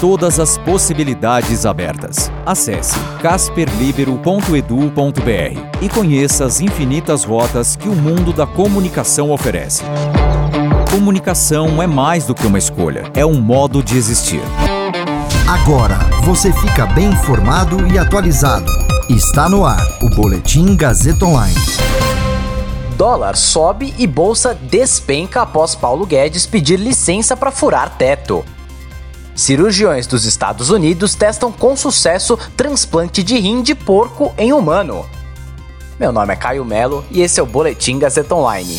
Todas as possibilidades abertas. Acesse casperlibero.edu.br e conheça as infinitas rotas que o mundo da comunicação oferece. Comunicação é mais do que uma escolha, é um modo de existir. Agora você fica bem informado e atualizado. Está no ar o Boletim Gazeta Online. Dólar sobe e bolsa despenca após Paulo Guedes pedir licença para furar teto. Cirurgiões dos Estados Unidos testam com sucesso transplante de rim de porco em humano. Meu nome é Caio Melo e esse é o Boletim Gazeta Online.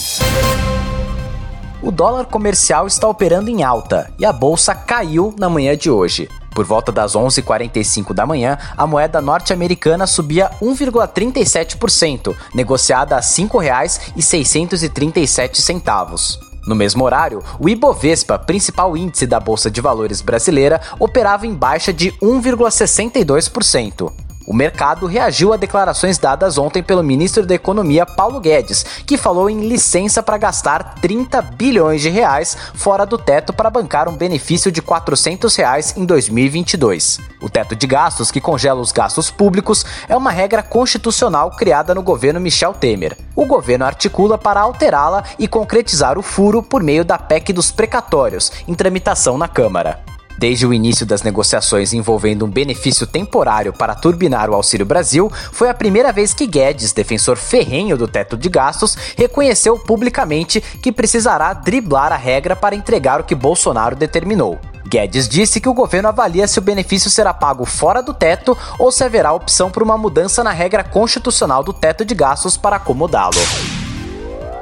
O dólar comercial está operando em alta e a bolsa caiu na manhã de hoje. Por volta das 11h45 da manhã, a moeda norte-americana subia 1,37%, negociada a R$ 5,637. No mesmo horário, o Ibovespa, principal índice da Bolsa de Valores brasileira, operava em baixa de 1,62%. O mercado reagiu a declarações dadas ontem pelo ministro da Economia Paulo Guedes, que falou em licença para gastar 30 bilhões de reais fora do teto para bancar um benefício de 400 reais em 2022. O teto de gastos, que congela os gastos públicos, é uma regra constitucional criada no governo Michel Temer. O governo articula para alterá-la e concretizar o furo por meio da PEC dos precatórios, em tramitação na Câmara. Desde o início das negociações envolvendo um benefício temporário para turbinar o Auxílio Brasil, foi a primeira vez que Guedes, defensor ferrenho do teto de gastos, reconheceu publicamente que precisará driblar a regra para entregar o que Bolsonaro determinou. Guedes disse que o governo avalia se o benefício será pago fora do teto ou se haverá opção por uma mudança na regra constitucional do teto de gastos para acomodá-lo.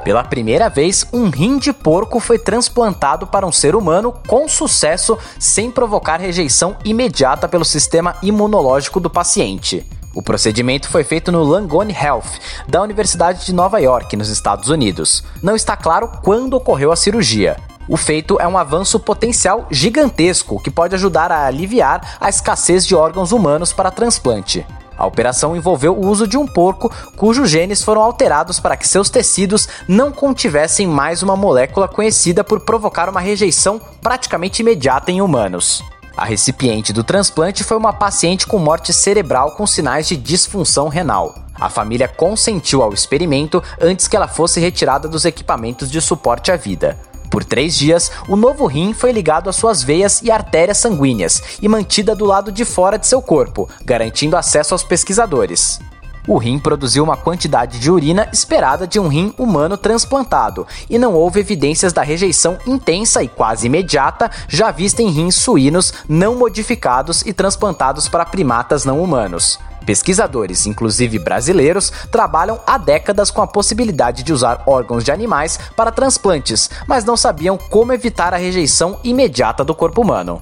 Pela primeira vez, um rim de porco foi transplantado para um ser humano com sucesso, sem provocar rejeição imediata pelo sistema imunológico do paciente. O procedimento foi feito no Langone Health, da Universidade de Nova York, nos Estados Unidos. Não está claro quando ocorreu a cirurgia. O feito é um avanço potencial gigantesco que pode ajudar a aliviar a escassez de órgãos humanos para transplante. A operação envolveu o uso de um porco cujos genes foram alterados para que seus tecidos não contivessem mais uma molécula conhecida por provocar uma rejeição praticamente imediata em humanos. A recipiente do transplante foi uma paciente com morte cerebral com sinais de disfunção renal. A família consentiu ao experimento antes que ela fosse retirada dos equipamentos de suporte à vida. Por três dias, o novo rim foi ligado às suas veias e artérias sanguíneas e mantida do lado de fora de seu corpo, garantindo acesso aos pesquisadores. O rim produziu uma quantidade de urina esperada de um rim humano transplantado, e não houve evidências da rejeição intensa e quase imediata já vista em rins suínos não modificados e transplantados para primatas não humanos. Pesquisadores, inclusive brasileiros, trabalham há décadas com a possibilidade de usar órgãos de animais para transplantes, mas não sabiam como evitar a rejeição imediata do corpo humano.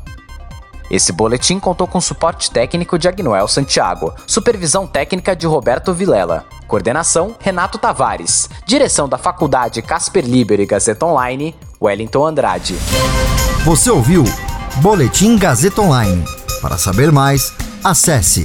Esse boletim contou com suporte técnico de Agnoel Santiago, supervisão técnica de Roberto Vilela, coordenação Renato Tavares, direção da Faculdade Casper Liber e Gazeta Online, Wellington Andrade. Você ouviu Boletim Gazeta Online. Para saber mais, acesse